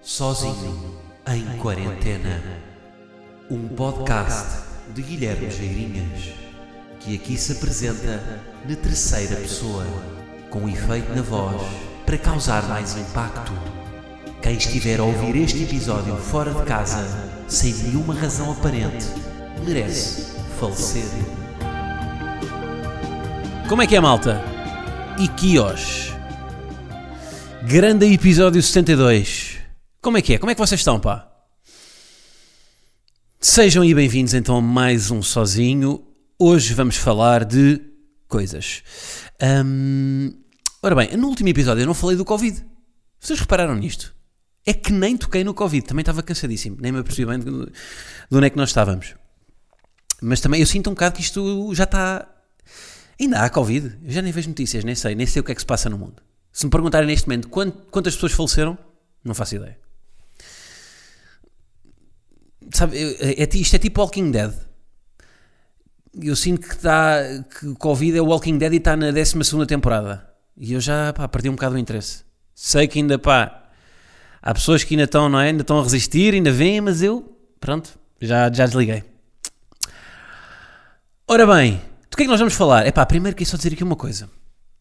Sozinho em Quarentena. Um podcast de Guilherme Geirinhas, que aqui se apresenta na terceira pessoa, com efeito na voz, para causar mais impacto. Quem estiver a ouvir este episódio fora de casa, sem nenhuma razão aparente, merece falecer. Como é que é, malta? Iquios. Grande episódio 72. Como é que é? Como é que vocês estão, pá? Sejam aí bem-vindos então a mais um Sozinho. Hoje vamos falar de coisas. Hum, ora bem, no último episódio eu não falei do Covid. Vocês repararam nisto? É que nem toquei no Covid. Também estava cansadíssimo. Nem me apercebi bem de onde é que nós estávamos. Mas também eu sinto um bocado que isto já está Ainda há Covid. Eu já nem vejo notícias, nem sei, nem sei o que é que se passa no mundo. Se me perguntarem neste momento quantas pessoas faleceram, não faço ideia. Sabe, é, é, isto é tipo Walking Dead. Eu sinto que, está, que Covid é o Walking Dead e está na 12 temporada. E eu já pá, perdi um bocado o interesse. Sei que ainda pá, há pessoas que ainda estão, não é? Ainda estão a resistir, ainda vêm, mas eu, pronto, já, já desliguei. Ora bem, do que é que nós vamos falar? É pá, primeiro queria só dizer aqui uma coisa.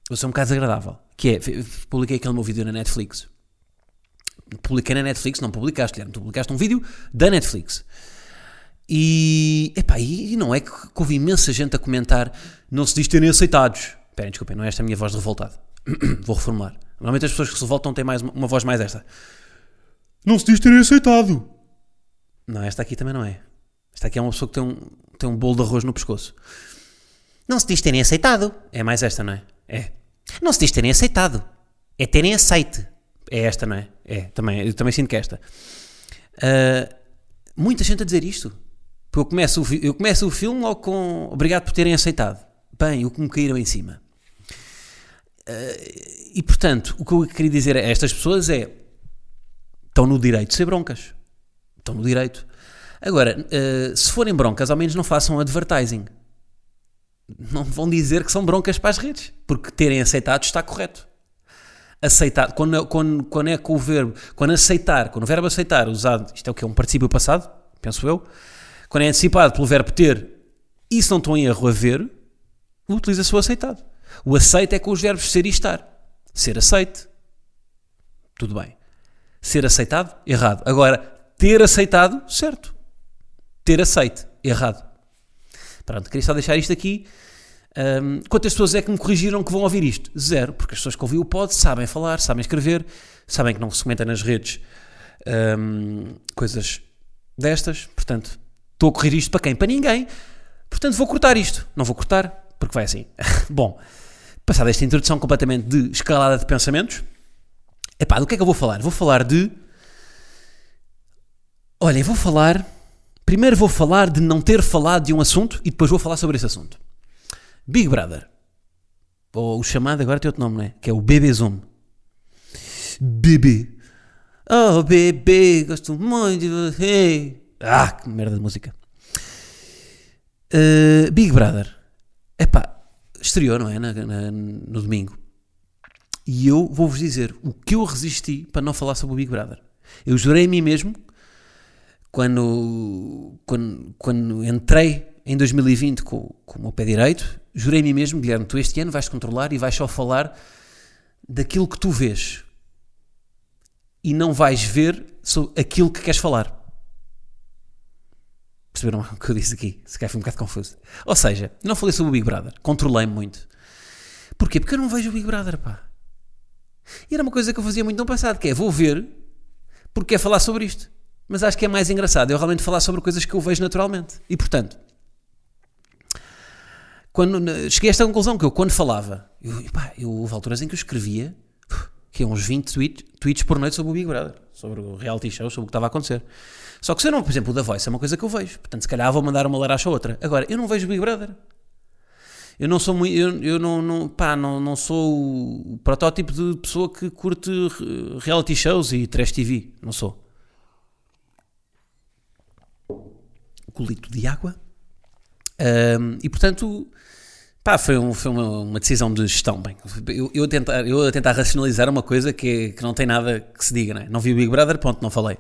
Vou ser um bocado desagradável. Que é, publiquei aquele meu vídeo na Netflix publiquei na Netflix, não publicaste, Guilherme, tu publicaste um vídeo da Netflix. E, epá, e não é que, que houve imensa gente a comentar, não se diz terem aceitados. Esperem, desculpem, não é esta a minha voz de revoltado. Vou reformular. Normalmente as pessoas que se revoltam têm mais, uma voz mais esta. Não se diz terem aceitado. Não, esta aqui também não é. Esta aqui é uma pessoa que tem um, tem um bolo de arroz no pescoço. Não se diz terem aceitado. É mais esta, não é? É. Não se diz terem aceitado. É terem aceite. É esta, não é? É, também, eu também sinto que é esta. Uh, muita gente a dizer isto. Eu começo, o, eu começo o filme logo com obrigado por terem aceitado. Bem, o que me caíram em cima. Uh, e portanto, o que eu queria dizer a estas pessoas é: estão no direito de ser broncas. Estão no direito. Agora, uh, se forem broncas, ao menos não façam advertising. Não vão dizer que são broncas para as redes, porque terem aceitado está correto aceitar, quando, quando, quando é com o verbo, quando aceitar, quando o verbo aceitar, usado, isto é o que é um particípio passado, penso eu, quando é antecipado pelo verbo ter, e se não estão em erro a ver, utiliza-se o aceitado. O aceito é com os verbos ser e estar. Ser aceite, tudo bem. Ser aceitado, errado. Agora, ter aceitado, certo. Ter aceite, errado. Pronto, queria só deixar isto aqui um, quantas pessoas é que me corrigiram que vão ouvir isto? Zero, porque as pessoas que ouviram o pod sabem falar, sabem escrever, sabem que não se comenta nas redes um, coisas destas, portanto, estou a correr isto para quem? Para ninguém. Portanto, vou cortar isto. Não vou cortar, porque vai assim. Bom, passada esta introdução completamente de escalada de pensamentos, epá, do que é que eu vou falar? Vou falar de. Olhem, vou falar. Primeiro vou falar de não ter falado de um assunto e depois vou falar sobre esse assunto. Big Brother. Ou o chamado agora tem outro nome, não é? Que é o BB Zoom. BB. Oh, bebê, gosto muito de você. Ah, que merda de música. Uh, Big Brother. Epá, estreou, não é? Na, na, no domingo. E eu vou-vos dizer o que eu resisti para não falar sobre o Big Brother. Eu jurei a mim mesmo, quando, quando, quando entrei em 2020 com, com o meu pé direito, jurei a mim mesmo, Guilherme, tu este ano vais controlar e vais só falar daquilo que tu vês e não vais ver aquilo que queres falar. Perceberam o que eu disse aqui? Se calhar foi um bocado confuso. Ou seja, não falei sobre o Big Brother, controlei-me muito. Porquê? Porque eu não vejo o Big Brother, pá. E era uma coisa que eu fazia muito no passado, que é, vou ver porque é falar sobre isto. Mas acho que é mais engraçado eu realmente falar sobre coisas que eu vejo naturalmente. E portanto, quando, cheguei a esta conclusão que eu, quando falava, eu, pá, eu houve alturas em que eu escrevia que é uns 20 tweets, tweets por noite sobre o Big Brother, sobre o reality show, sobre o que estava a acontecer. Só que se eu não, por exemplo, o da Voice é uma coisa que eu vejo, portanto, se calhar vou mandar uma laracha ou outra. Agora, eu não vejo o Big Brother. Eu não sou muito, eu, eu não, não, pá, não, não sou o protótipo de pessoa que curte reality shows e trash TV. Não sou. Colito de água. Um, e portanto, Pá, foi, um, foi uma, uma decisão de gestão. Bem, eu, eu, a tentar, eu a tentar racionalizar uma coisa que, que não tem nada que se diga, né? não vi o Big Brother, ponto, não falei.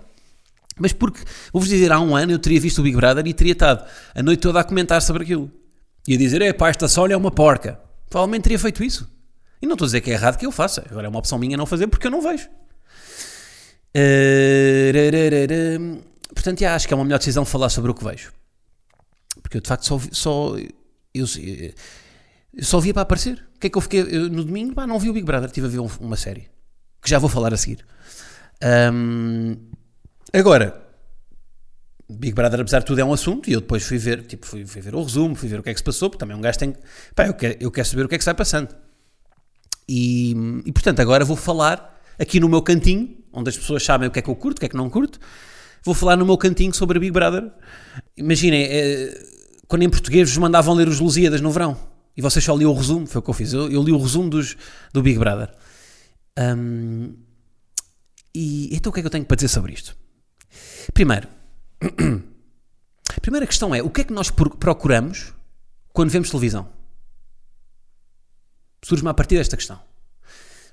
Mas porque, vou-vos dizer, há um ano eu teria visto o Big Brother e teria estado a noite toda a comentar sobre aquilo. E a dizer, é pá, esta Sónia é uma porca. Provavelmente teria feito isso. E não estou a dizer que é errado que eu faça. Agora é uma opção minha não fazer porque eu não vejo. Uh, portanto, já, acho que é uma melhor decisão falar sobre o que vejo. Porque eu de facto só, só eu, eu só via para aparecer. O que é que eu fiquei eu, no domingo? Pá, não vi o Big Brother, estive a ver uma série que já vou falar a seguir. Um, agora, Big Brother, apesar de tudo, é um assunto e eu depois fui ver, tipo, fui, fui ver o resumo, fui ver o que é que se passou, porque também um gajo tem. Pá, eu quero, eu quero saber o que é que está passando. E, e portanto, agora vou falar aqui no meu cantinho, onde as pessoas sabem o que é que eu curto, o que é que não curto. Vou falar no meu cantinho sobre a Big Brother. Imaginem, é, quando em português vos mandavam ler os Lusíadas no verão e vocês só liam o resumo, foi o que eu fiz. Eu, eu li o resumo dos, do Big Brother. Um, e então o que é que eu tenho para dizer sobre isto? Primeiro, a primeira questão é: o que é que nós procuramos quando vemos televisão? Surge-me a partir desta questão.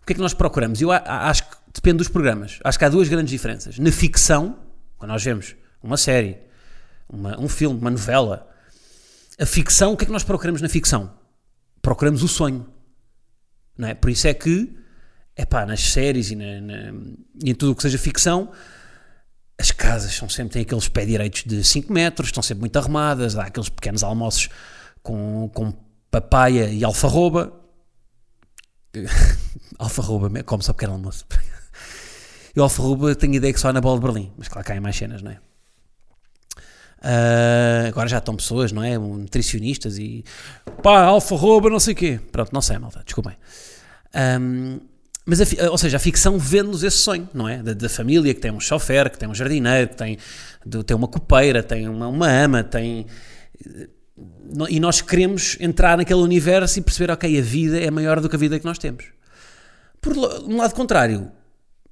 O que é que nós procuramos? Eu acho que depende dos programas. Acho que há duas grandes diferenças. Na ficção, quando nós vemos uma série, uma, um filme, uma novela, a ficção, o que é que nós procuramos na ficção? Procuramos o sonho. Não é? Por isso é que, é pá, nas séries e, na, na, e em tudo o que seja ficção, as casas são sempre, têm aqueles pé direitos de 5 metros, estão sempre muito arrumadas, há aqueles pequenos almoços com, com papaya e alfarroba. alfarroba, como só pequeno almoço. e alfarroba tenho ideia que só é na bola de Berlim, mas claro que há mais cenas, não é? Uh, agora já estão pessoas, não é? Nutricionistas e pá, alfarroba, não sei o quê. Pronto, não sei, malta, desculpem. Um, mas, a, ou seja, a ficção vende-nos esse sonho, não é? Da, da, família que tem um chofer, que tem um jardineiro, que tem, tem uma copeira, tem uma, uma ama, tem. E nós queremos entrar naquele universo e perceber, ok, a vida é maior do que a vida que nós temos. Por um lado contrário,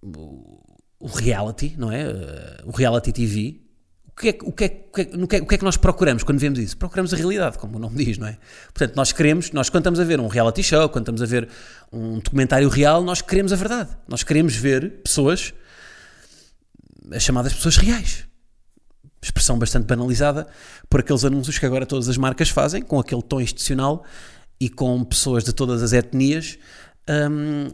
o reality, não é? O reality TV, o que, é, o, que o, que o, que que nós procuramos quando vemos isso? Procuramos a realidade, como o nome diz, não é? Portanto, nós queremos, nós quando estamos a ver um reality show, quando estamos a ver um documentário real, nós queremos a verdade. Nós queremos ver pessoas, as chamadas pessoas reais. Expressão bastante banalizada por aqueles anúncios que agora todas as marcas fazem, com aquele tom institucional e com pessoas de todas as etnias um,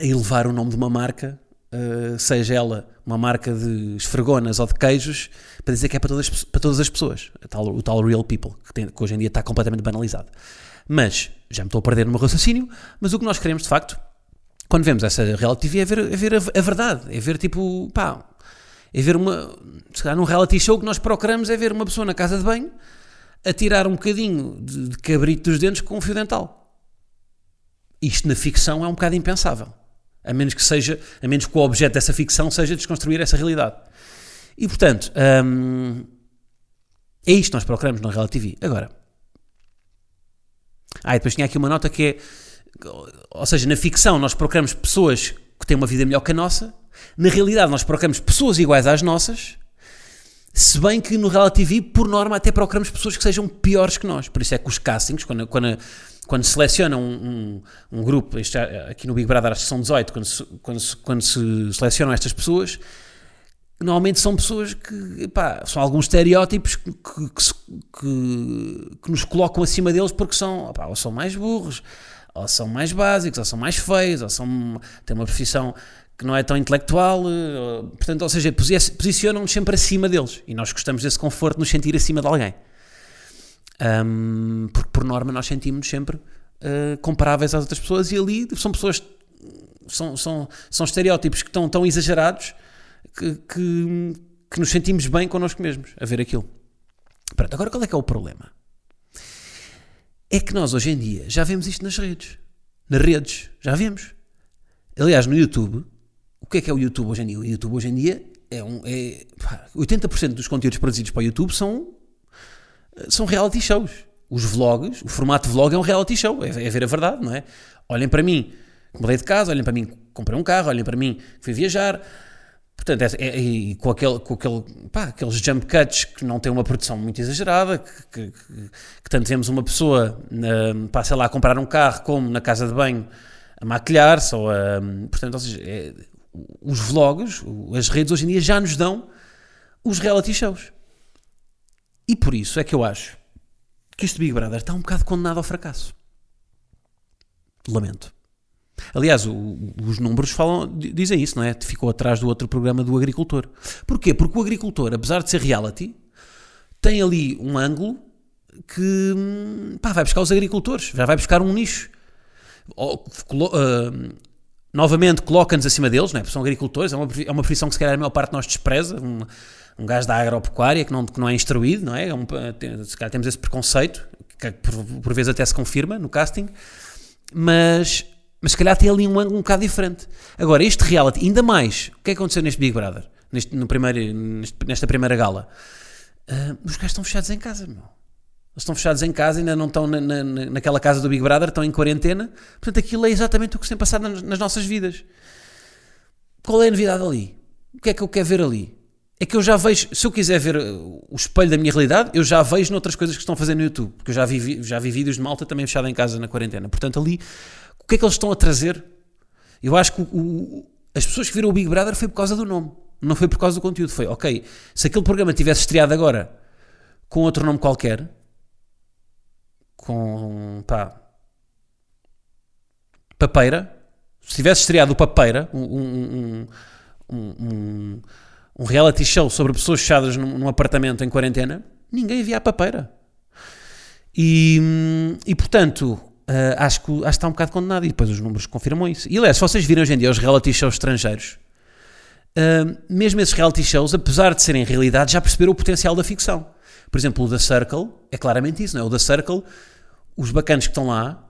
a elevar o nome de uma marca uh, seja ela uma marca de esfregonas ou de queijos, para dizer que é para todas, para todas as pessoas, o tal, o tal real people, que, tem, que hoje em dia está completamente banalizado. Mas, já me estou a perder no meu raciocínio, mas o que nós queremos de facto, quando vemos essa reality TV, é ver, é ver a, a verdade, é ver tipo, pá, é ver uma, se calhar num reality show que nós procuramos é ver uma pessoa na casa de banho a tirar um bocadinho de, de cabrito dos dentes com um fio dental. Isto na ficção é um bocado impensável a menos que seja, a menos que o objeto dessa ficção seja desconstruir essa realidade. E portanto, hum, é isto que nós procuramos no Reality TV. Agora, ah, e depois tinha aqui uma nota que é, ou seja, na ficção nós procuramos pessoas que têm uma vida melhor que a nossa, na realidade nós procuramos pessoas iguais às nossas, se bem que no Reality TV, por norma, até procuramos pessoas que sejam piores que nós. Por isso é que os castings, quando, quando quando selecionam um, um, um grupo, já, aqui no Big Brother acho que são 18, quando se, quando se, quando se selecionam estas pessoas, normalmente são pessoas que, pá, são alguns estereótipos que, que, que, que, nos colocam acima deles porque são, pá, ou são mais burros, ou são mais básicos, ou são mais feios, ou são, têm uma profissão que não é tão intelectual, ou, portanto, ou seja, posicionam-nos sempre acima deles e nós gostamos desse conforto de nos sentir acima de alguém. Um, porque por norma nós sentimos-nos sempre uh, comparáveis às outras pessoas e ali são pessoas, são, são, são estereótipos que estão tão exagerados que, que, que nos sentimos bem connosco mesmos a ver aquilo. Pronto, agora qual é que é o problema? É que nós hoje em dia já vemos isto nas redes. Nas redes, já vemos. Aliás, no YouTube, o que é que é o YouTube hoje em dia? O YouTube hoje em dia é um. É, 80% dos conteúdos produzidos para o YouTube são são reality shows. Os vlogs, o formato vlog é um reality show, é, é ver a verdade, não é? Olhem para mim, mudei de casa, olhem para mim, comprei um carro, olhem para mim, fui viajar. Portanto, é, é- e com, aquele, com aquele, pá, aqueles jump cuts que não têm uma produção muito exagerada, que, que, que- que tanto vemos uma pessoa, na, pá, sei lá, a comprar um carro como na casa de banho a maquilhar-se, ou a, portanto, ou seja, é- os vlogs, as redes hoje em dia já nos dão os reality shows. E por isso é que eu acho que este Big Brother está um bocado condenado ao fracasso. Lamento. Aliás, o- os números falam, di- dizem isso, não é? Ficou atrás do outro programa do agricultor. Porquê? Porque o agricultor, apesar de ser reality, tem ali um ângulo que hum, pá, vai buscar os agricultores, já vai buscar um nicho. Ou, colo- ah, novamente coloca-nos acima deles, não é? Porque são agricultores, é uma, é uma profissão que se calhar a maior parte de nós despreza, um gajo da agropecuária que não, que não é instruído, não é? É um- tem- se calhar temos esse preconceito, que por, por vezes até se confirma no casting, mas, mas se calhar tem ali um ângulo um bocado diferente. Agora, este reality, ainda mais, o que é que aconteceu neste Big Brother, neste, no primeiro, neste- nesta primeira gala? Ah, os gajos estão fechados em casa, meu. Eles estão fechados em casa, ainda não estão na, na- naquela casa do Big Brother, estão em quarentena. Portanto, aquilo é exatamente o que se tem passado nas, nas nossas vidas. Qual é a novidade ali? O que é que eu quero ver ali? É que eu já vejo, se eu quiser ver uh, o espelho da minha realidade, eu já vejo noutras coisas que estão fazer no YouTube. Porque eu já vi, vi- já vi vídeos de malta também fechada em casa na quarentena. Portanto, ali, o que é que eles estão a trazer? Eu acho que o- o- as pessoas que viram o Big Brother foi por causa do nome, não foi por causa do conteúdo. Foi, ok, se aquele programa tivesse estreado agora com outro nome qualquer, com, pá, Papeira, se tivesse estreado o Papeira, um, um, um, um, um reality show sobre pessoas fechadas num, num apartamento em quarentena, ninguém via a Papeira. E, e portanto, ah, acho, que, acho que está um bocado condenado. E depois os números confirmam isso. E aliás, se vocês viram hoje em dia os reality shows estrangeiros, ah, mesmo esses reality shows, apesar de serem realidade, já perceberam o potencial da ficção. Por exemplo, o The Circle é claramente isso, não é? O The Circle, os bacanos que estão lá,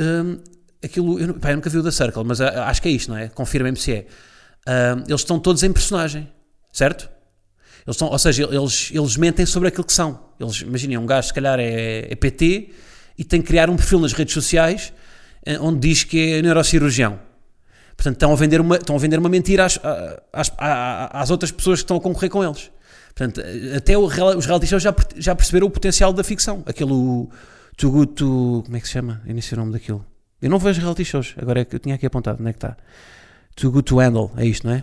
hum, aquilo, eu, pá, eu nunca vi o The Circle, mas acho que é isto, não é? Confirmem-me se é. Eles estão todos em personagem, certo? Eles estão, ou seja, eles, eles mentem sobre aquilo que são. Eles, imaginem, um gajo se calhar é, é PT e tem que criar um perfil nas redes sociais eh, onde diz que é neurocirurgião. Portanto, estão a vender uma, estão a vender uma mentira às, às, às- outras pessoas que estão a concorrer com eles. Portanto, até o os reality shows já, já perceberam o potencial da ficção. Aquele Too. Como é que se chama? Eu o nome daquilo. Eu não vejo reality shows. Agora é que eu tinha aqui apontado. Onde é que está? Too Good to Handle. É isto, não é?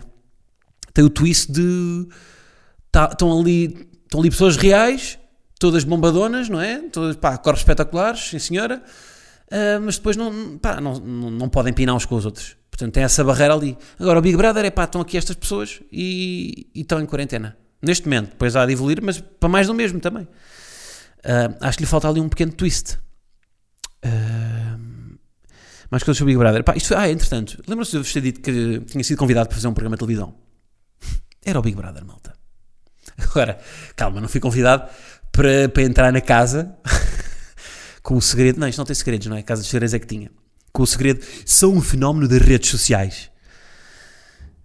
Tem o twist de... tá- estão, ali, estão ali pessoas reais, todas bombadonas, não é? Todas, pá, corpos espetaculares, sim senhora. Ah, mas depois não, pá, não, não, não podem pinar uns com os outros. Portanto, tem essa barreira ali. Agora, o Big Brother é pá, estão aqui estas pessoas e, e estão em quarentena. Neste momento, depois há de evoluir, mas para mais do mesmo também. Ah, acho que lhe falta ali um pequeno twist. Ah, mais coisas sobre o Big Brother. Pá, isto ah, entretanto, lembram-se de eu vos ter dito que tinha sido convidado para fazer um programa de televisão? Era o Big Brother, malta. Agora, calma, não fui convidado para, para entrar na casa com o segredo. Não, isto não tem segredos, não é? A Casa dos Segredos é que tinha. Com o segredo, sou um fenómeno das redes sociais.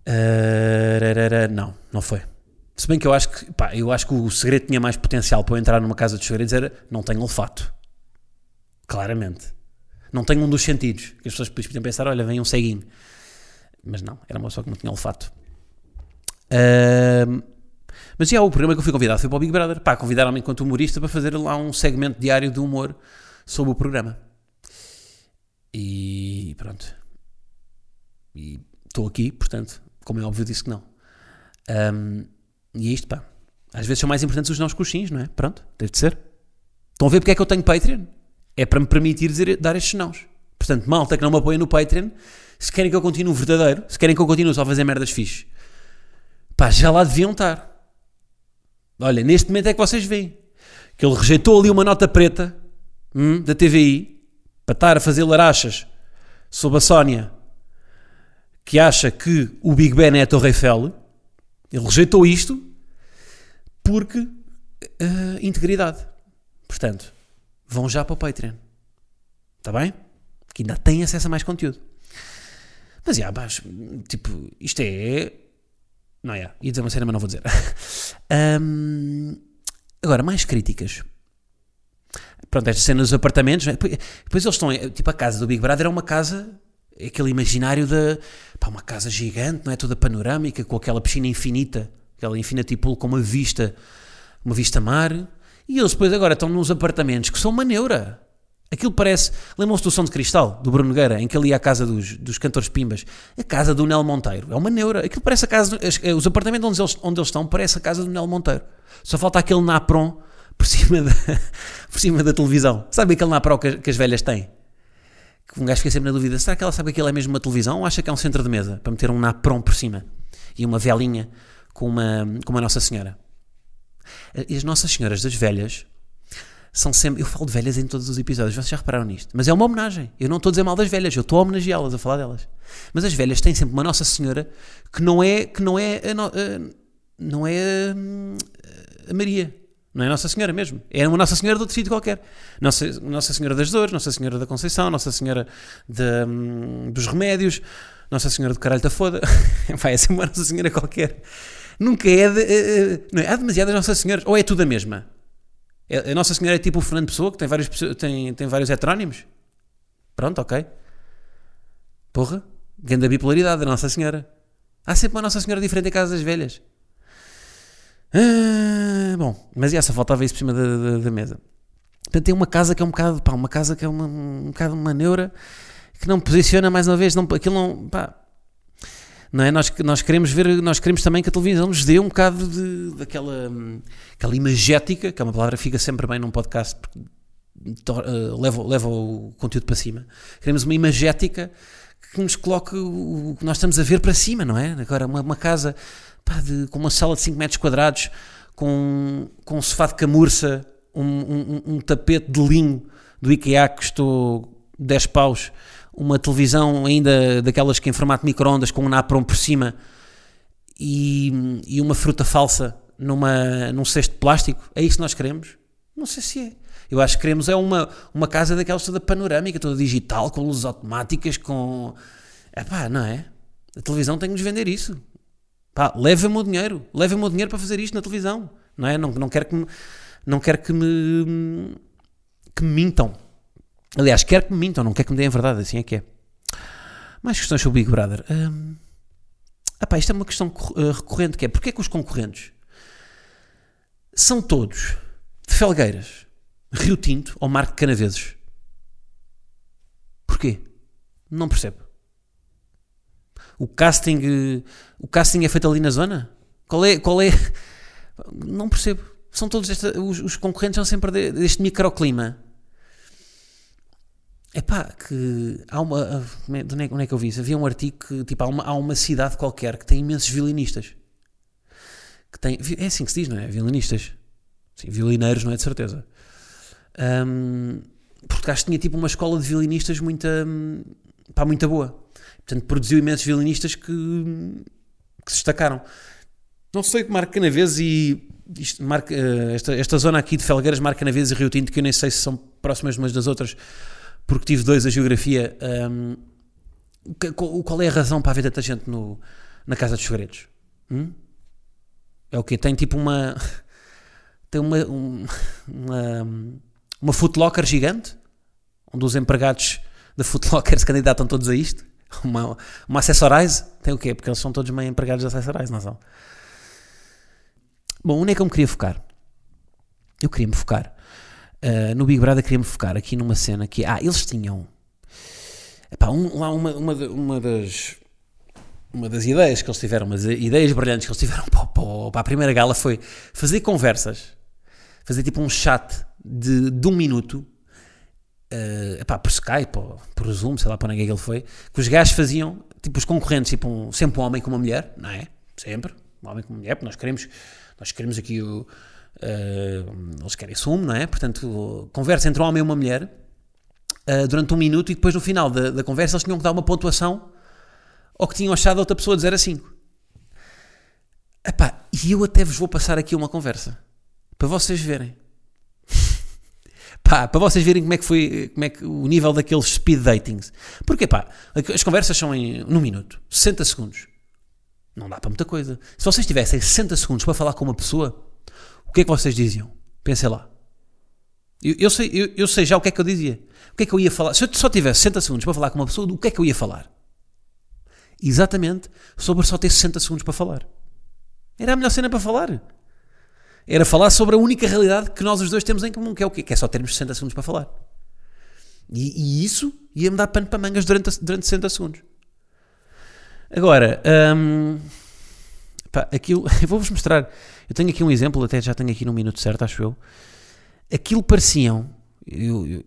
Rarara, não, não foi. Se bem que eu acho que, pá, eu acho que o segredo tinha mais potencial para eu entrar numa casa dos segredos era não tenho olfato. Claramente. Não tenho um dos sentidos. Que as pessoas podiam pensar, olha, vem um ceguinho. Mas não, era uma pessoa que não tinha olfato. Ahm, mas já, o programa que eu fui convidado foi para o Big Brother. Pá, convidaram-me enquanto humorista para fazer lá um segmento diário de humor sobre o programa. E pronto. E estou aqui, portanto, como é óbvio, disse que não. Ahm, e é isto, pá. Às vezes são mais importantes os nãos que os sims, não é? Pronto, deve de ser. Estão a ver porque é que eu tenho Patreon? É para me permitir dizer, dar estes nãos. Portanto, malta que não me apoia no Patreon, se querem que eu continue verdadeiro, se querem que eu continue só a fazer merdas fixe, pá, já lá deviam estar. Olha, neste momento é que vocês veem que ele rejeitou ali uma nota preta hum, da TVI para estar a fazer larachas sobre a Sónia que acha que o Big Ben é a Torre Eiffel. Ele rejeitou isto porque eh, integridade. Portanto, vão já para o Patreon. Está bem? Que ainda têm acesso a mais conteúdo. Mas, já, mas, tipo, isto é... Não, é. Ia dizer uma cena, mas não vou dizer. Ahm, agora, mais críticas. Pronto, esta cena dos apartamentos. é? Depois, depois eles estão... Tipo, a casa do Big Brother é uma casa... aquele imaginário de pá, uma casa gigante, não é? Toda panorâmica, com aquela piscina infinita, aquela infinity pool com uma vista, uma vista mar. E eles depois agora estão nos apartamentos que são uma neura. Aquilo parece. Lembram-se do Som de Cristal, do Bruno Nogueira, em que ele ia à casa dos, dos cantores Pimbas? A casa do Nel Monteiro. É uma neura. Aquilo parece a casa. Os apartamentos onde eles, onde eles estão parece a casa do Nel Monteiro. Só falta aquele napron por cima da, por cima da televisão. Sabe aquele napron que, que as velhas têm? Que um gajo fica sempre na dúvida: será que ela sabe que aquilo é mesmo uma televisão ou acha que é um centro de mesa para meter um napron por cima e uma velinha com uma, com uma Nossa Senhora? E as Nossas Senhoras das Velhas são sempre. Eu falo de velhas em todos os episódios, vocês já repararam nisto. Mas é uma homenagem. Eu não estou a dizer mal das velhas, eu estou a homenageá-las, a falar delas. Mas as velhas têm sempre uma Nossa Senhora que não é. que não é. Não é a, a Maria. Não é Nossa Senhora mesmo. É uma Nossa Senhora de outro sítio qualquer. Nossa, Nossa Senhora das Dores, Nossa Senhora da Conceição, Nossa Senhora de, um, dos Remédios, Nossa Senhora do Caralho da Foda. Vai, é sempre uma Nossa Senhora qualquer. Nunca é de. Uh, não é? Há demasiadas Nossas Senhoras. Ou é tudo a mesma? A Nossa Senhora é tipo o Fernando Pessoa, que tem vários, tem, tem vários heterónimos. Pronto, ok. Porra, grande bipolaridade da Nossa Senhora. Há sempre uma Nossa Senhora diferente em casa das velhas. Ah, bom, mas essa faltava isso por cima da, da, da, mesa. Portanto, tem uma casa que é um bocado, pá, uma casa que é uma, um bocado uma neura, que não posiciona mais uma vez, não, aquilo não, pá, não é? Nós, nós queremos ver, nós queremos também que a televisão nos dê um bocado de, daquela aquela imagética, que é uma palavra que fica sempre bem num podcast porque uh, leva, leva o conteúdo para cima. Queremos uma imagética que nos coloque o que nós estamos a ver para cima, não é? Agora, uma, uma casa pá, de, com uma sala de 5 metros quadrados, com, com um sofá de camurça, um, um, um tapete de linho do IKEA que custou 10 paus uma televisão ainda daquelas que em formato microondas com um napron por cima e, e uma fruta falsa numa, num cesto de plástico. É isso que nós queremos? Não sei se é. Eu acho que queremos é uma, uma casa daquelas toda panorâmica, toda digital, com luzes automáticas, com... Pá, não é? A televisão tem que nos vender isso. Pá, leva-me o dinheiro. Leva-me o dinheiro para fazer isto na televisão. Não é? Não, não quero que me... Não quero que me... Que me mintam. Aliás, quer que me mintam, não quer que me deem a verdade, assim é que é. Mais questões sobre o Big Brother. Hum, epá, isto é uma questão eh, recorrente, que é, porque é que os concorrentes são todos de Felgueiras, Rio Tinto ou Marco de Canaveses? Porquê? Não percebo. O casting, o casting é feito ali na zona? Qual é, qual é? Não percebo. São todos esta, os, os concorrentes são sempre deste microclima é pá, que há uma. É, onde é, onde é que eu vi isso? Havia um artigo que, tipo, há uma, há uma cidade qualquer que tem imensos violinistas. Que tem, é assim que se diz, não é? Violinistas. Sim, violineiros, não é de certeza. Um, que tinha tipo uma escola de violinistas muito, pá, muito boa. Portanto, produziu imensos violinistas que, que se destacaram. Não sei que marca Canaves e isto marca, eh, esta, esta zona aqui de Felgueiras, Marca Canaves e Rio Tinto, que eu nem sei se são próximas umas das outras, porque tive dois a geografia. Um, qual é a razão para haver tanta gente no, na Casa dos Segredos? Hum? É o quê? Tem tipo uma. Tem uma. Um, uma, uma footlocker gigante, onde os empregados da footlocker se candidatam todos a isto. Uma, uma Accessorize. Tem o quê? Porque eles são todos meio empregados da Accessorize, não são? Bom, onde é que eu me queria focar? Eu queria me focar Uh, no Big Brother queria-me focar aqui numa cena que, ah, eles tinham epá, um, lá uma, uma, uma, das uma das ideias que eles tiveram, umas ideias brilhantes que eles tiveram para, para, para a primeira gala foi fazer conversas, fazer tipo um chat de, de um minuto uh, epá, por Skype ou por Zoom, sei lá para onde é que ele foi, que os gajos faziam, tipo os concorrentes, tipo um, sempre um homem com uma mulher, não é? Sempre, um homem com uma mulher, porque nós queremos, nós queremos aqui o Uh, eles querem sumo, não é? Portanto, conversa entre um homem e uma mulher uh, durante um minuto e depois no final da, da, conversa eles tinham que dar uma pontuação ao que tinham achado a outra pessoa de 0 a 5. Epá, e eu até vos vou passar aqui uma conversa para vocês verem. Pá, para vocês verem como é que foi como é que, o nível daqueles speed datings. Porque pá, as conversas são em um minuto, 60 segundos. Não dá para muita coisa. Se vocês tivessem 60 segundos para falar com uma pessoa, o que é que vocês diziam? Pensem lá. Eu, eu sei, eu, eu sei já o que é que eu dizia. O que é que eu ia falar? Se eu só tivesse 60 segundos para falar com uma pessoa, o que é que eu ia falar? Exatamente sobre só ter 60 segundos para falar. Era a melhor cena para falar. Era falar sobre a única realidade que nós os dois temos em comum, que é o quê? Que é só termos 60 segundos para falar. E, e isso ia-me dar pano para mangas durante, durante 60 segundos. Agora, hum, pá, aquilo, vou-vos mostrar. Eu tenho aqui um exemplo, até já tenho aqui no minuto certo, acho eu. Aquilo pareciam, eu, eu,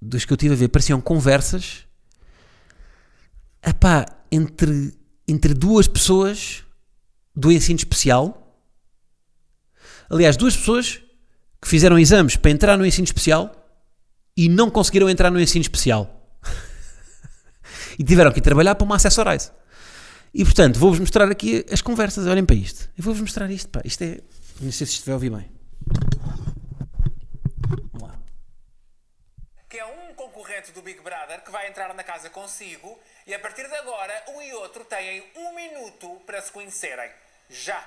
dos que eu tive a ver, pareciam conversas epá, entre, entre duas pessoas do ensino especial. Aliás, duas pessoas que fizeram exames para entrar no ensino especial e não conseguiram entrar no ensino especial. e tiveram que trabalhar para uma Accessorize. E portanto, vou-vos mostrar aqui as conversas. Olhem para isto. Eu vou-vos mostrar isto. Pá. Isto é. Não sei se isto vai ouvir bem. Vamos lá. que é um concorrente do Big Brother que vai entrar na casa consigo e a partir de agora um e outro têm um minuto para se conhecerem. Já!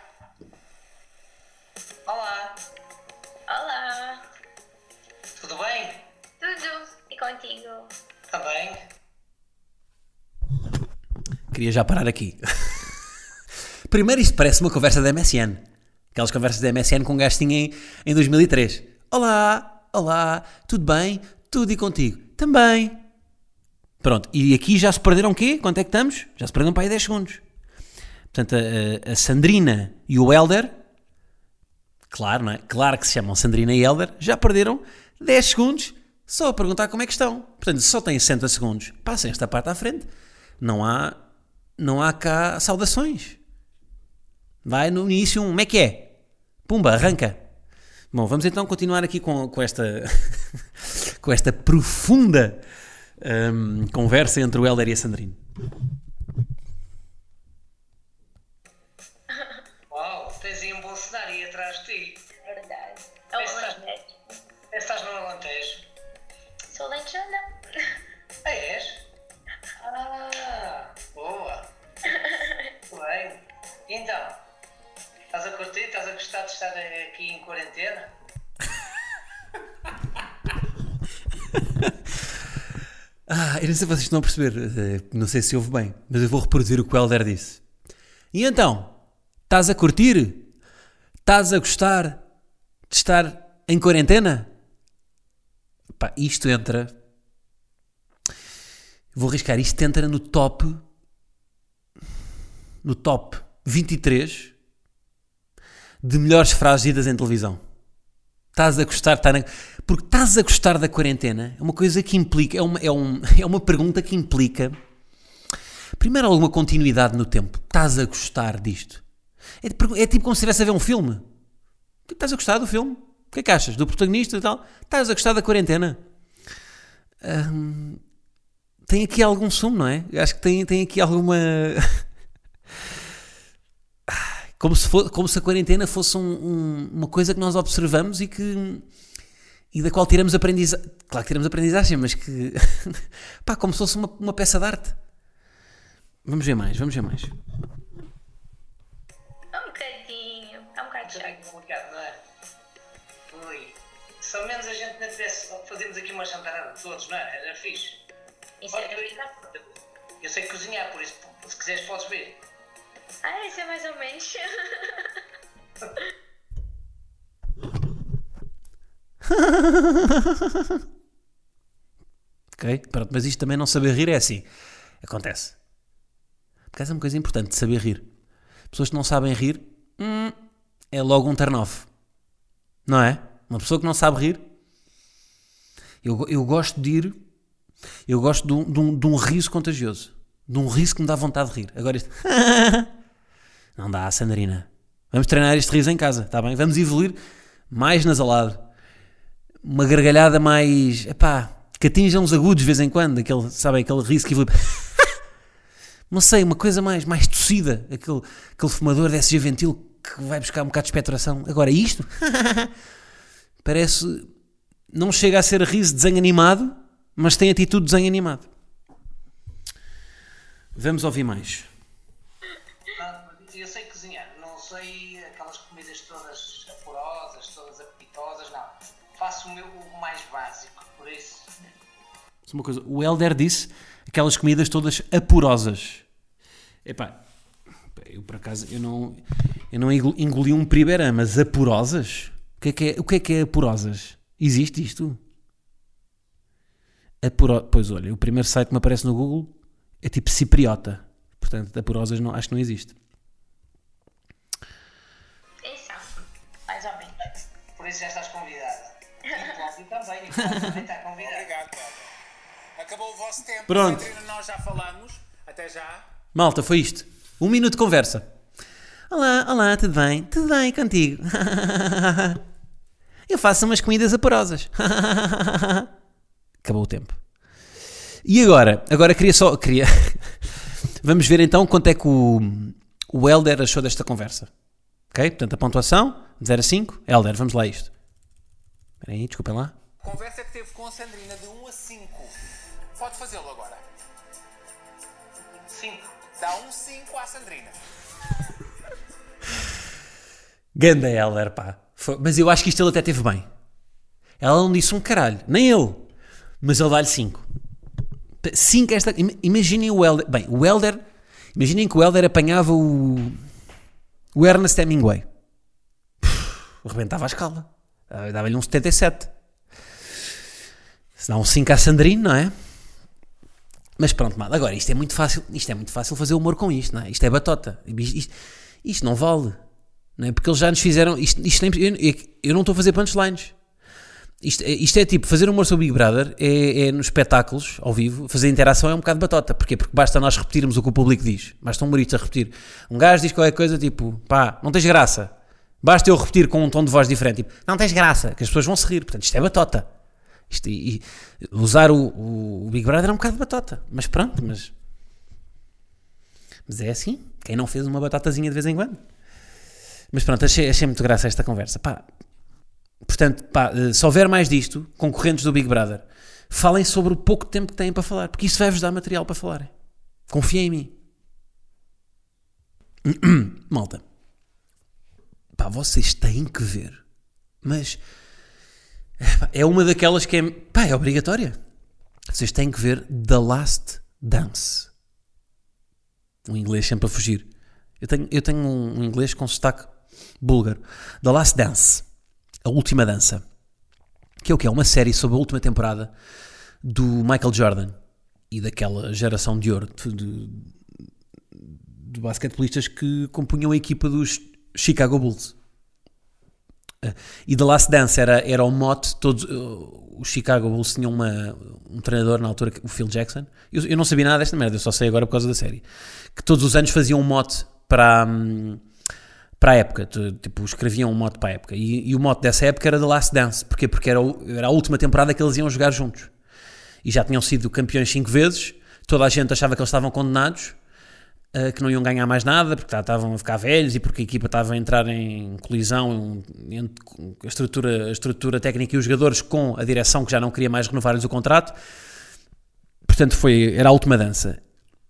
Olá, Olá, tudo bem? tudo e contigo? Também. Queria já parar aqui. Primeiro, isto parece uma conversa da MSN. Aquelas conversas da MSN com um gajo tinha em, em 2003. Olá, olá, tudo bem? Tudo e contigo? Também. Pronto, e aqui já se perderam o quê? Quanto é que estamos? Já se perderam para aí 10 segundos. Portanto, a, a- Sandrina e o Helder, claro, não é? Claro que se chamam Sandrina e Helder, já perderam 10 segundos só a perguntar como é que estão. Portanto, só têm 60 segundos, passem esta parte à frente. Não há, não há cá saudações. Vai no início um, como é que é? Pumba, arranca. Bom, vamos então continuar aqui com, com esta com esta profunda hum, conversa entre o Helder e a Sandrine. Então, estás a curtir? Estás a gostar de estar aqui em quarentena? Ah, eu não sei se vocês estão a perceber, eh, não sei se ouve bem, mas eu vou reproduzir o que o Helder disse. E então, estás a curtir? Estás a gostar de estar em quarentena? Pá, isto entra. Vou arriscar, isto entra no top. No top 23 de melhores frases ditas em televisão. Estás a gostar, tá na- porque estás a gostar da quarentena é uma coisa que implica, é uma, é, um, é uma pergunta que implica, primeiro, alguma continuidade no tempo. Estás a gostar disto? É, é tipo como se estivesse a ver um filme. Estás a gostar do filme? O que é que achas? Do protagonista e tal? Estás a gostar da quarentena? Hum, tem aqui algum sumo, não é? Acho que tem, tem aqui alguma. como se, fo- como se a quarentena fosse um- um- uma coisa que nós observamos e que e da qual tiramos aprendizagem. Claro que tiramos aprendizagem, mas que pá, como se fosse uma, uma peça de arte. Vamos ver mais, vamos ver mais. É um bocadinho. É um bocado bem chato. complicado, não é? Ui. Se ao menos a gente não tivesse. Fazíamos aqui uma jantarada de todos, não é? Era fixe. Isso é Olha, verdade. eu, eu sei cozinhar, por isso, se quiseres, podes ver. Ah, isso é mais ou menos. Ok? Pronto, mas isto também não saber rir é assim. Acontece. Por é uma coisa importante saber rir. Pessoas que não sabem rir hum, é logo um turn off. Não é? Uma pessoa que não sabe rir. Eu, eu gosto de ir. Eu gosto de um, de, um, de um riso contagioso. De um riso que me dá vontade de rir. Agora isto. não dá, Sandrina. Vamos treinar este riso em casa, está bem? Vamos evoluir mais nasalado. Uma gargalhada mais. Epá, que atinja uns agudos de vez em quando. Aquele, sabe, aquele riso que evolui. não sei, uma coisa mais, mais tossida. Aquele, aquele fumador de SG Ventil que vai buscar um bocado de espectração. Agora, isto parece. Não chega a ser riso de desenho animado, mas tem atitude de desenho animado. Vamos ouvir mais. Só uma coisa, o Helder disse aquelas comidas todas apurosas. Epá, eu por acaso, eu não, eu não engol- engoli um pribeirã, mas apurosas? O que é que é, o que é, que é apurosas? Existe isto? Apuro... Pois olha, o primeiro site que me aparece no Google é tipo cipriota. Portanto, apurosas não, acho que não existe. Isso, mais ou menos. Por isso já estás convidada. E o Cláudio também, e o Cláudio também está convidado. Acabou o vosso tempo. Pronto. Nós já falamos. Até já. Malta, foi isto. Um minuto de conversa. Olá, olá, tudo bem? Tudo bem contigo? Eu faço umas comidas apurosas. Acabou o tempo. E agora? Agora queria só. Queria... Vamos ver então quanto é que o, o Helder achou desta conversa. Ok? Portanto, a pontuação, de 0 a 5. Helder, vamos lá a isto. Espera aí, desculpem lá. Conversa que teve com a Sandrina de 1 a 5. Pode fazê-lo agora. Cinco. Dá um 5 à Sandrina. Ganda Helder, pá. Foi- Mas eu acho que isto ele até teve bem. Ela não disse um caralho, nem ele. Mas ele dá-lhe 5. 5 esta. im- Imaginem o Helder. Bem, o Helder. Imaginem que o Helder apanhava o. O Ernest Hemingway. Rebentava a escala. Ah, Dava-lhe um 77. Se dá um 5 à Sandrine, não é? Mas pronto, mal. Agora, isto é muito fácil. Isto é muito fácil fazer humor com isto, não é? Isto é batota. Isto, isto- isto não vale. Não é? Porque eles já nos fizeram. Isto, isto nem- eu, eu não estou a fazer punchlines. Isto, é- isto é tipo, fazer humor sobre Big Brother é, é nos espetáculos, ao vivo, fazer interação é um bocado batota. Porquê? Porque basta nós repetirmos o que o público diz. Basta um humorista repetir. Um gajo diz qualquer coisa tipo, pá, não tens graça. Basta eu repetir com um tom de voz diferente, tipo, não tens graça, que as pessoas vão se rir. Portanto, isto é batota. Isto, e, usar o, o- o Big Brother é um bocado batota. Mas pronto, mas. Mas é assim. Quem não fez uma batatazinha de vez em quando? Mas pronto, achei, achei muito graça esta conversa. Pá, portanto, pá, eh, se houver mais disto, concorrentes do Big Brother, falem sobre o pouco tempo que têm para falar, porque isso vai-vos dar material para falarem. Confiem em mim. Malta, pá, vocês têm que ver, mas é uma daquelas que é, pá, é obrigatória. Vocês têm que ver The Last Dance. Um inglês sempre a fugir. Eu tenho, eu tenho um, inglês com sotaque búlgaro. The Last Dance. A Última Dança. Que é o que? É uma série sobre a última temporada do Michael Jordan e daquela geração de ouro de, de, de basquetebolistas que compunham a equipa dos Chicago Bulls. Uh, E The Last Dance era, era o mote, todos, uh, os Chicago Bulls tinham uma, um treinador na altura, o Phil Jackson. Eu, eu não sabia nada desta merda, eu só sei agora por causa da série. Que todos os anos faziam um mote para, hum, para a época, tipo, escreviam um mote para a época. E, e o mote dessa época era The Last Dance. Porquê? Porque era, era a última temporada que eles iam jogar juntos. E já tinham sido campeões cinco vezes, toda a gente achava que eles estavam condenados, uh, que não iam ganhar mais nada, porque tá- estavam a ficar velhos e porque a equipa estava a entrar em colisão entre a estrutura, a estrutura técnica e os jogadores com a direção que já não queria mais renovar-lhes o contrato. Portanto, foi, era a última dança.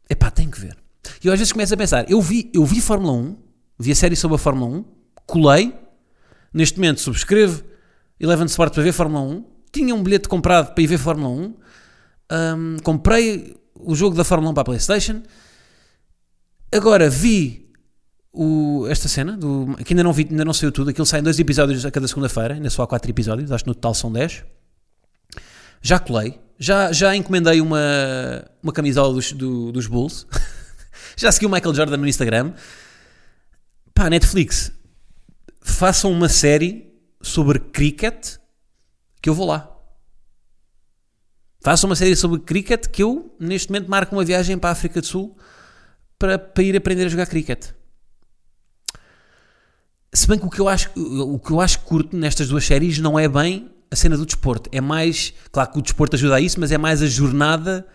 Epá, tem que ver. E eu às vezes começo a pensar, eu vi, eu vi Fórmula 1, vi a série sobre a Fórmula 1, colei, neste momento subscrevo Eleven Sport para ver Fórmula 1, tinha um bilhete comprado para ir ver Fórmula 1, hum, comprei o jogo da Fórmula 1 para a Playstation, agora vi o- esta cena, do, que ainda não vi, ainda não saiu tudo, aquilo sai em dois episódios a cada segunda-feira, ainda só há quatro episódios, acho que no total são 10. Já colei, já, já encomendei uma, uma camisola dos, do- dos Bulls, já segui o Michael Jordan no Instagram. Pá, Netflix, façam uma série sobre cricket que eu vou lá. Façam uma série sobre cricket que eu, neste momento, marco uma viagem para a África do Sul para, para ir aprender a jogar cricket. Se bem que o que eu acho, o que eu acho curto nestas duas séries não é bem a cena do desporto. É mais, claro que o desporto ajuda a isso, mas é mais a jornada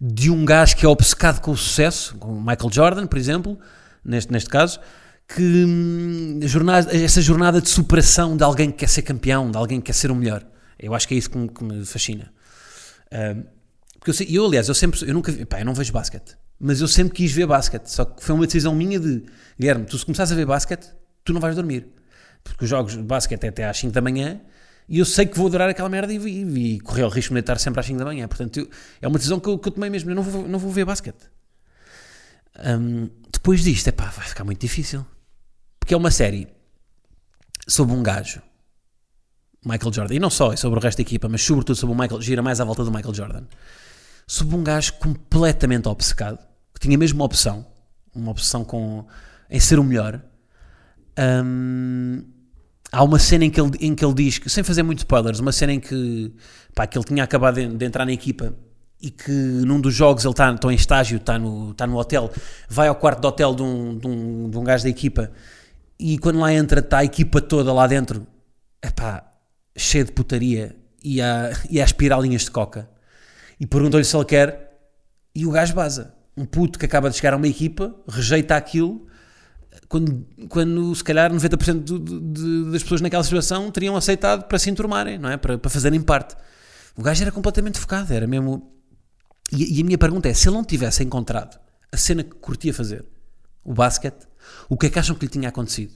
de um gajo que é obcecado com o sucesso, como Michael Jordan, por exemplo, neste, neste caso, que hum, jornada, essa jornada de superação de alguém que quer ser campeão, de alguém que quer ser o melhor. Eu acho que é isso que me, que me fascina. Um, porque eu, eu, aliás, eu sempre, eu nunca pá, eu não vejo basquete, mas eu sempre quis ver basquete, só que foi uma decisão minha de, Guilherme, tu se começares a ver basquete, tu não vais dormir, porque os jogos de basquete é até às 5 da manhã, E eu sei que vou adorar aquela merda e, e, e correr o risco de estar sempre às 5 da manhã. Portanto, eu- é uma decisão que eu, que eu tomei mesmo. Eu não vou, não vou ver basquete. Hum, depois disto, epá, vai ficar muito difícil. Porque é uma série sobre um gajo, Michael Jordan, e não só, é sobre o resto da equipa, mas sobretudo sobre o Michael, gira mais à volta do Michael Jordan. Sobre um gajo completamente obcecado, que tinha mesmo uma opção, uma opção com, em ser o melhor. Hum, há uma cena em que, ele, em que ele diz, que, sem fazer muitos spoilers, uma cena em que, pá, que ele tinha acabado de, de entrar na equipa e que num dos jogos ele está em estágio, está no, está no hotel, vai ao quarto de hotel de um, de, um, de um gajo da equipa e quando lá entra está a equipa toda lá dentro, epá, cheia de putaria e a, e a aspirar linhas de coca e perguntou-lhe se ele quer e o gajo baza. Um puto que acaba de chegar a uma equipa, rejeita aquilo quando, quando se calhar 90% do- das pessoas naquela situação teriam aceitado para se enturmarem, não é? Para, para fazerem parte. O gajo era completamente focado, era mesmo. E, e a minha pergunta é: se ele não tivesse encontrado a cena que curtia fazer, o basquete, o que é que acham que lhe tinha acontecido?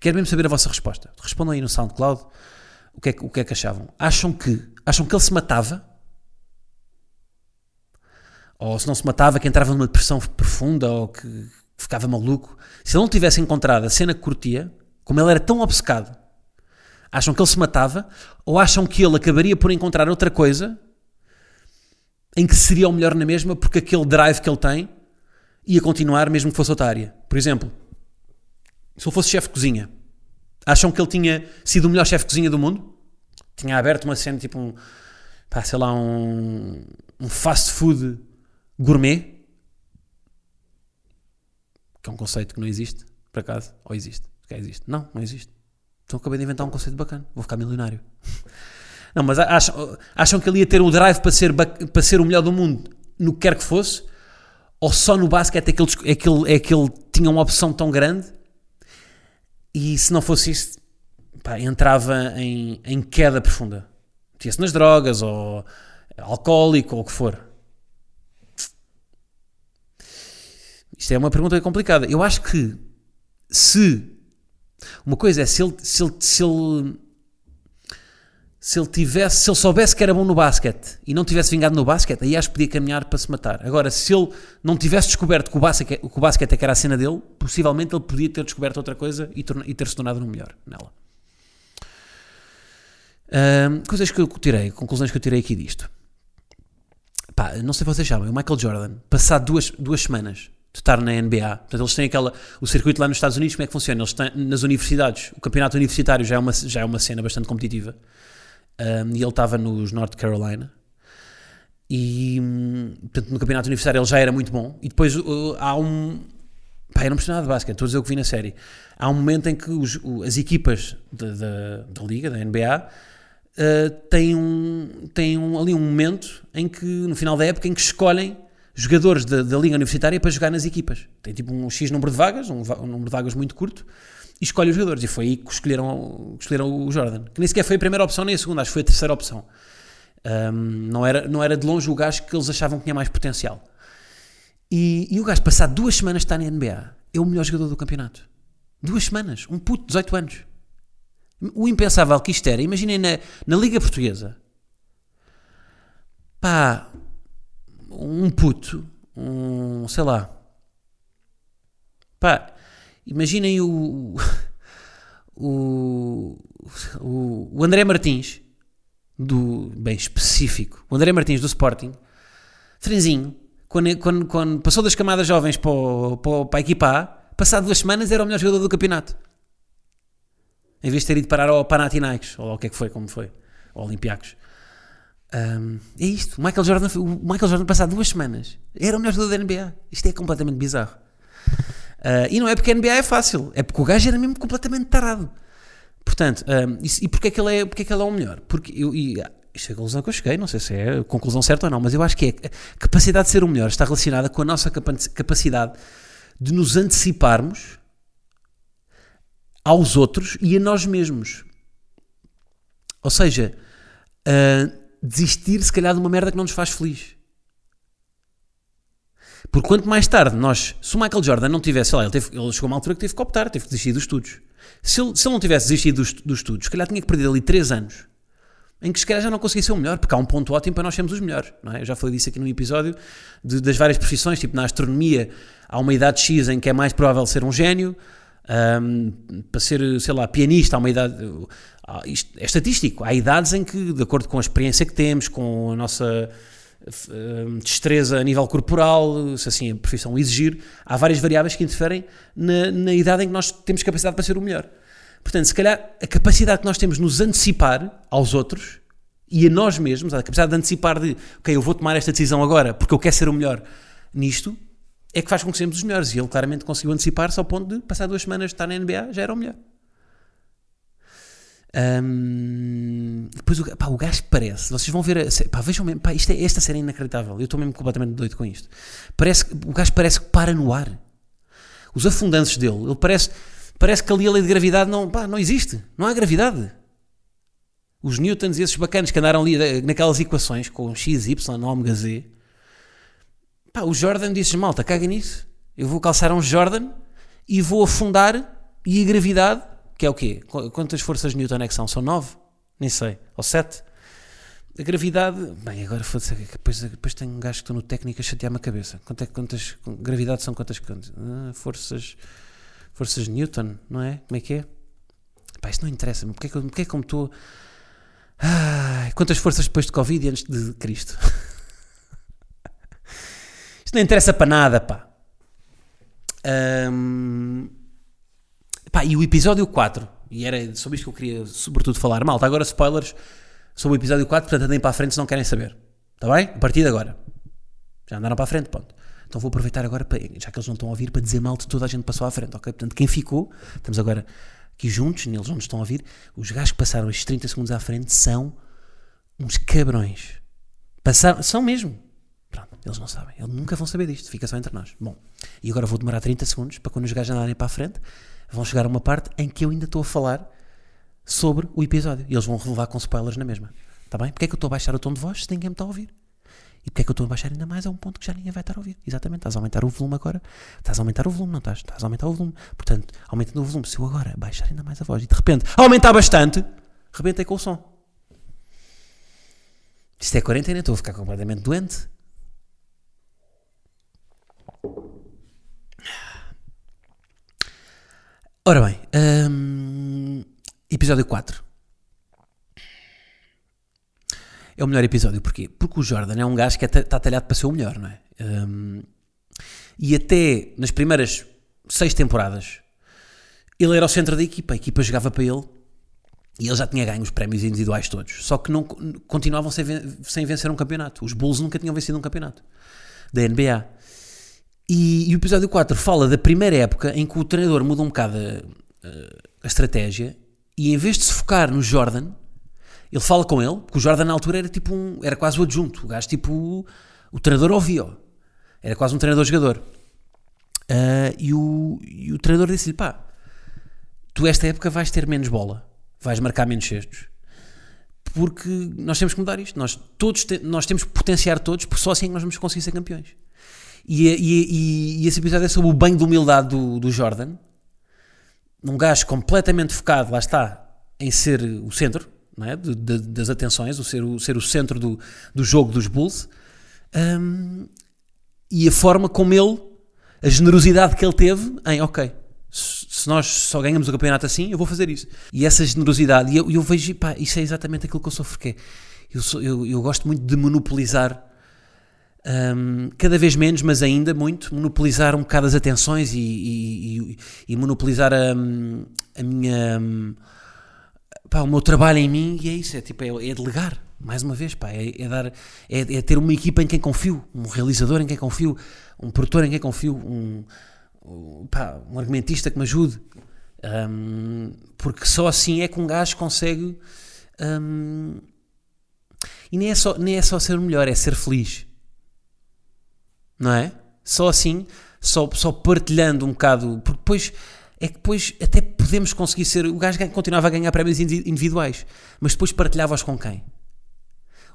Quero mesmo saber a vossa resposta. Respondam aí no SoundCloud o que é, o que, é que achavam. Acham que, acham que ele se matava? Ou se não se matava, que entrava numa depressão profunda ou que ficava maluco? Se ele não tivesse encontrado a cena que curtia, como ele era tão obcecado, acham que ele se matava? Ou acham que ele acabaria por encontrar outra coisa em que seria o melhor na mesma porque aquele drive que ele tem ia continuar mesmo que fosse outra área? Por exemplo, se ele fosse chefe de cozinha, acham que ele tinha sido o melhor chefe de cozinha do mundo? Tinha aberto uma cena tipo um, pá, sei lá, um, um fast food gourmet? Que é um conceito que não existe, por acaso? Ou existe? Calhar existe. Não, não existe. Então acabei de inventar um conceito bacana. Vou ficar milionário. Não, mas acham, acham que ele ia ter o drive para ser, para ser o melhor do mundo no que quer que fosse? Ou só no basquete é que ele, é que ele, é que ele tinha uma opção tão grande e se não fosse isso, pá, entrava em, em queda profunda. Metia-se nas drogas ou alcoólico ou o que for. Isto é uma pergunta complicada. Eu acho que se uma coisa é se ele, se ele, se ele, se ele tivesse, se ele soubesse que era bom no basquete e não tivesse vingado no basquete, aí acho que podia caminhar para se matar. Agora, se ele não tivesse descoberto que o basquete, que o basquete é que era a cena dele, possivelmente ele podia ter descoberto outra coisa e, e ter-se tornado no melhor nela. Ahm, coisas que eu tirei, conclusões que eu tirei aqui disto. Pá, não sei se vocês sabem, o Michael Jordan, passado duas, duas semanas de estar na NBA, portanto, eles têm aquela, o circuito lá nos Estados Unidos, como é que funciona? Eles têm, nas universidades, o campeonato universitário já é uma, já é uma cena bastante competitiva, Um, e ele estava nos North Carolina, e hum, portanto, no campeonato universitário ele já era muito bom, e depois uh, há um, pá, eu não percebo nada de basquete, estou a dizer o que vi na série, há um momento em que os- as equipas da, liga, da NBA, Uh, tem, um, tem um, ali um momento em que, no final da época, em que escolhem jogadores da, da Liga Universitária para jogar nas equipas. Tem tipo um X número de vagas, um, um número de vagas muito curto, e escolhe os jogadores. E foi aí que escolheram, escolheram o Jordan. Que nem sequer foi a primeira opção nem a segunda, acho que foi a terceira opção. Um, não, era, não era de longe o gajo que eles achavam que tinha mais potencial. E, e o gajo, passado duas semanas estar na NBA, é o melhor jogador do campeonato. Duas semanas. Um puto de 18 anos. O impensável que isto era, imaginem na, na Liga Portuguesa, pá, um puto, um, sei lá, pá, imaginem o, o, o, o André Martins, do, bem específico, o André Martins do Sporting, franzinho, quando, quando, quando passou das camadas jovens para, o- para, o- para a equipa A, passado duas semanas era o melhor jogador do campeonato em vez de ter ido parar ao Panathinaikos, ou ao que é que foi, como foi, ao Olympiacos. Ahm, é isto. O Michael Jordan, o Michael Jordan, passado duas semanas, era o melhor jogador da NBA. Isto é completamente bizarro. Ah, e não é porque a NBA é fácil, é porque o gajo era mesmo completamente tarado. Portanto, ahm, isso- e porquê é que ele é, porquê é que ele é o melhor? Porque eu, e, ah, isto é a conclusão que eu cheguei, não sei se é a conclusão certa ou não, mas eu acho que é a capacidade de ser o melhor está relacionada com a nossa capa- capacidade de nos anteciparmos aos outros e a nós mesmos. Ou seja, ah, desistir se calhar de uma merda que não nos faz feliz. Porque quanto mais tarde nós, se o Michael Jordan não tivesse, sei lá, ele, teve- ele chegou a uma altura que teve que optar, teve que desistir dos estudos. Se ele, se ele não tivesse desistido dos, dos estudos, se calhar tinha que perder ali 3 anos em que se calhar já não conseguia ser o melhor, porque há um ponto ótimo para nós sermos os melhores. Não é? Eu já falei disso aqui num episódio de- das várias profissões, tipo na astronomia, há uma idade X em que é mais provável ser um gênio, ahm, para ser, sei lá, pianista, há uma idade. isto é estatístico. Há idades em que, de acordo com a experiência que temos, com a nossa destreza a nível corporal, se assim a profissão exigir, há várias variáveis que interferem na, na idade em que nós temos capacidade para ser o melhor. Portanto, se calhar a capacidade que nós temos de nos antecipar aos outros e a nós mesmos, a capacidade de antecipar de, ok, eu vou tomar esta decisão agora porque eu quero ser o melhor nisto, é que faz com que sejamos os melhores. E ele claramente conseguiu antecipar-se ao ponto de passar duas semanas de estar na NBA, já era o melhor. Hum, depois o, pá, o gajo parece, vocês vão ver, pá, vejam mesmo, pá, isto é, esta série é inacreditável, eu estou mesmo completamente doido com isto. Parece, o gajo parece que para no ar. Os afundanços dele, ele parece, parece que ali a lei de gravidade não, pá, não existe, não há gravidade. Os newtons esses bacanas que andaram ali eh, naquelas equações com x, y, ômega, z, pá, o Jordan disse, malta, caga nisso, eu vou calçar um Jordan e vou afundar e a gravidade, que é o quê? Qu- Quantas forças de Newton é que são? São nove? Nem sei. Ou sete? A gravidade. Bem, agora foda-se. Depois, depois tenho um gajo que estou no técnico a chatear-me a cabeça. Quanto é, que- quantas. Gravidade são quantas. quantas ah, forças. Forças de Newton, não é? Como é que é? Pá, isto não interessa-me. Porquê, que eu- porquê que como estou. Quantas forças depois de Covid e antes de Cristo? não interessa para nada, pá. Ahm, Pá, e o episódio 4, e era sobre isto que eu queria sobretudo falar, malta, agora spoilers sobre o episódio 4, portanto andem para a frente se não querem saber. Está bem? A partir de agora. Já andaram para a frente, pronto. Então vou aproveitar agora, para, já que eles não estão a ouvir, para dizer mal de toda a gente passou à frente, ok? Portanto, quem ficou, estamos agora aqui juntos, eles não nos estão a ouvir, os gajos que passaram estes 30 segundos à frente são uns cabrões. Passaram, são mesmo. Pronto, eles não sabem. Eles nunca vão saber disto. Fica só entre nós. Bom, e agora vou demorar 30 segundos para quando os gajos andarem para a frente, vão chegar a uma parte em que eu ainda estou a falar sobre o episódio. E eles vão relevar com spoilers na mesma. Está bem? Porque é que eu estou a baixar o tom de voz se ninguém me está a ouvir? E porque é que eu estou a baixar ainda mais a um ponto que já ninguém vai estar a ouvir? Exatamente, estás a aumentar o volume agora. Estás a aumentar o volume, não estás? Estás a aumentar o volume. Portanto, aumentando o volume, se eu agora baixar ainda mais a voz e de repente aumentar bastante, rebentei com o som. Isto é quarentena, estou a ficar completamente doente. Ora bem, hum, episódio 4. É o melhor episódio, porquê? Porque o Jordan é um gajo que está talhado para ser o melhor, não é? Hum, e até nas primeiras seis temporadas, ele era o centro da equipa, a equipa jogava para ele e ele já tinha ganho os prémios individuais todos. Só que não continuavam sem, sem vencer um campeonato. Os Bulls nunca tinham vencido um campeonato da NBA. E, e o episódio 4 fala da primeira época em que o treinador muda um bocado a, a estratégia e em vez de se focar no Jordan, ele fala com ele, porque o Jordan na altura era tipo um, era quase o adjunto, o gajo tipo, o, o treinador ouvia era quase um treinador-jogador. Ah, e, o, e o treinador disse-lhe, pá, tu esta época vais ter menos bola, vais marcar menos cestos, porque nós temos que mudar isto, nós, todos te- nós temos que potenciar todos, porque só assim é que nós vamos conseguir ser campeões. E, e, e- esse episódio é sobre o banho de humildade do, do Jordan, um gajo completamente focado, lá está, em ser o centro é? de- de- das atenções, o ser, o ser o centro do, do jogo dos Bulls, Hum, e a forma como ele, a generosidade que ele teve em, ok, se se nós só ganhamos o campeonato assim, eu vou fazer isso. E essa generosidade, e eu, eu vejo, pá, isso é exatamente aquilo que eu sofro, que é, eu, sou- eu, eu gosto muito de monopolizar hum, cada vez menos, mas ainda muito, monopolizar um bocado as atenções e, e, e- monopolizar a, a minha hum, pá, o meu trabalho em mim e é isso, é, tipo, é, é delegar, mais uma vez, pá, é, é dar, é, é ter uma equipa em quem confio, um realizador em quem confio, um produtor em quem confio, um, um, pá, um argumentista que me ajude, Hum, porque só assim é que um gajo consegue hum, e nem é, só, nem é só ser melhor, é ser feliz não é? Só assim, só, só partilhando um bocado, porque depois é que depois até podemos conseguir ser. O gajo continuava a ganhar prémios indi- individuais, mas depois partilhava-os com quem?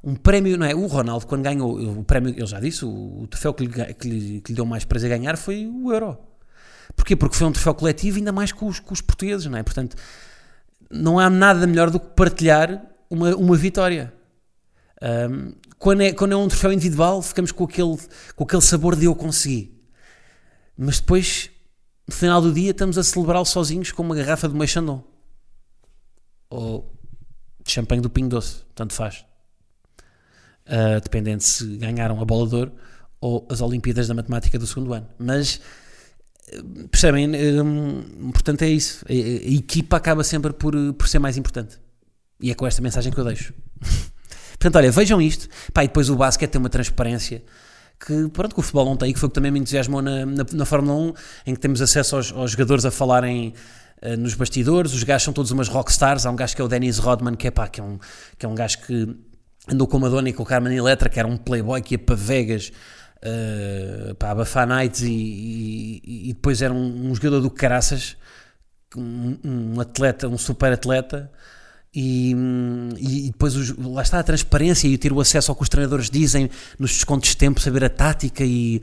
Um prémio, não é? O Ronaldo, quando ganhou o prémio, ele já disse, o, o troféu que lhe, que, lhe, que lhe deu mais prazer ganhar foi o Euro. Porquê? Porque foi um troféu coletivo, ainda mais com os, com os portugueses, não é? Portanto, não há nada melhor do que partilhar uma, uma vitória. Um, quando, é, quando é um troféu individual, ficamos com aquele, com aquele sabor de eu consegui. Mas depois, no final do dia, estamos a celebrá-lo sozinhos com uma garrafa de Meixandon. Ou de champanhe do Pingo Doce, tanto faz. Uh, dependendo se ganharam a bola de ouro ou as Olimpíadas da Matemática do segundo ano. Mas percebem? Um, portanto, é isso. A, a, equipa acaba sempre por, por ser mais importante. E é com esta mensagem que eu deixo. portanto, olha, vejam isto. Pá, e depois o basquete tem uma transparência que, pronto, que o futebol não tem, que foi o que também me entusiasmou na, na, na Fórmula 1, em que temos acesso aos, aos jogadores a falarem uh, nos bastidores. Os gajos são todos umas rockstars. Há um gajo que é o Dennis Rodman, que é, pá, que é, um, que é um gajo que andou com a Madonna e com o Carmen Electra, que era um playboy que ia para Vegas uh, para abafar nights e, e, e, depois era um, um jogador do caraças, um, um, atleta, um super atleta. E, e depois os, lá está a transparência e ter o acesso ao que os treinadores dizem nos descontos de tempo, saber a tática e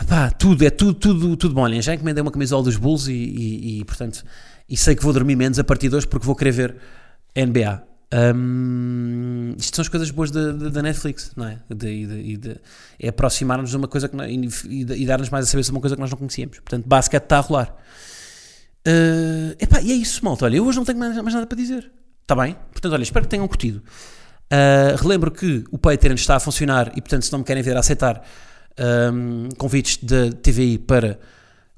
Epá, tudo, é tudo, tudo, tudo bom. Olhem, já encomendei uma camisola dos Bulls e, e, e, portanto, e sei que vou dormir menos a partir de hoje porque vou querer ver NBA. Um, isto são as coisas boas da Netflix, não é? De, de, de, é aproximar-nos de uma coisa que e, e dar-nos mais a saber sobre uma coisa que nós não conhecíamos. Portanto, basquete está a rolar. Uh, epá, e é isso, malta. Olha, eu hoje não tenho mais, mais nada para dizer. Está bem? Portanto, olha, espero que tenham curtido. Uh, relembro que o Patreon está a funcionar e, portanto, se não me querem ver a aceitar um, convites da TVI para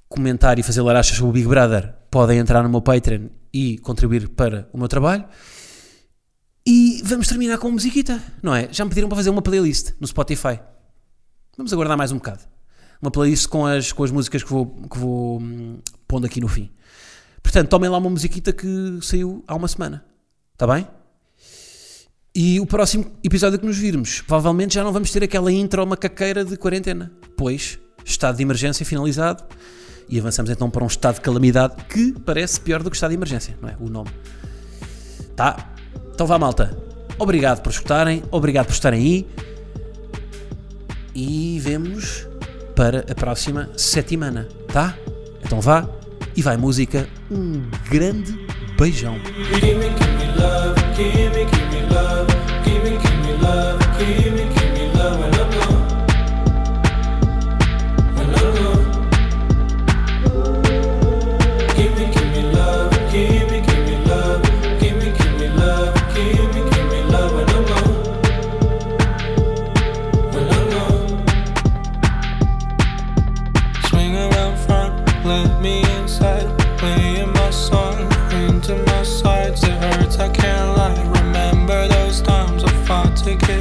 comentar e fazer larachas sobre o Big Brother, podem entrar no meu Patreon e contribuir para o meu trabalho. E vamos terminar com musiquita, não é? Já me pediram para fazer uma playlist no Spotify. Vamos aguardar mais um bocado. Uma playlist com as, com as músicas que vou, que vou hum, pondo aqui no fim. Portanto, tomem lá uma musiquita que saiu há uma semana. Está bem? E o próximo episódio que nos virmos, provavelmente já não vamos ter aquela intro macaqueira de quarentena. Pois, estado de emergência finalizado. E avançamos então para um estado de calamidade que parece pior do que estado de emergência, não é? O nome. Tá? Então vá, malta. Obrigado por escutarem, obrigado por estarem aí. E vemos para a próxima semana, tá? Então vá e vai música. Um grande beijão. I'm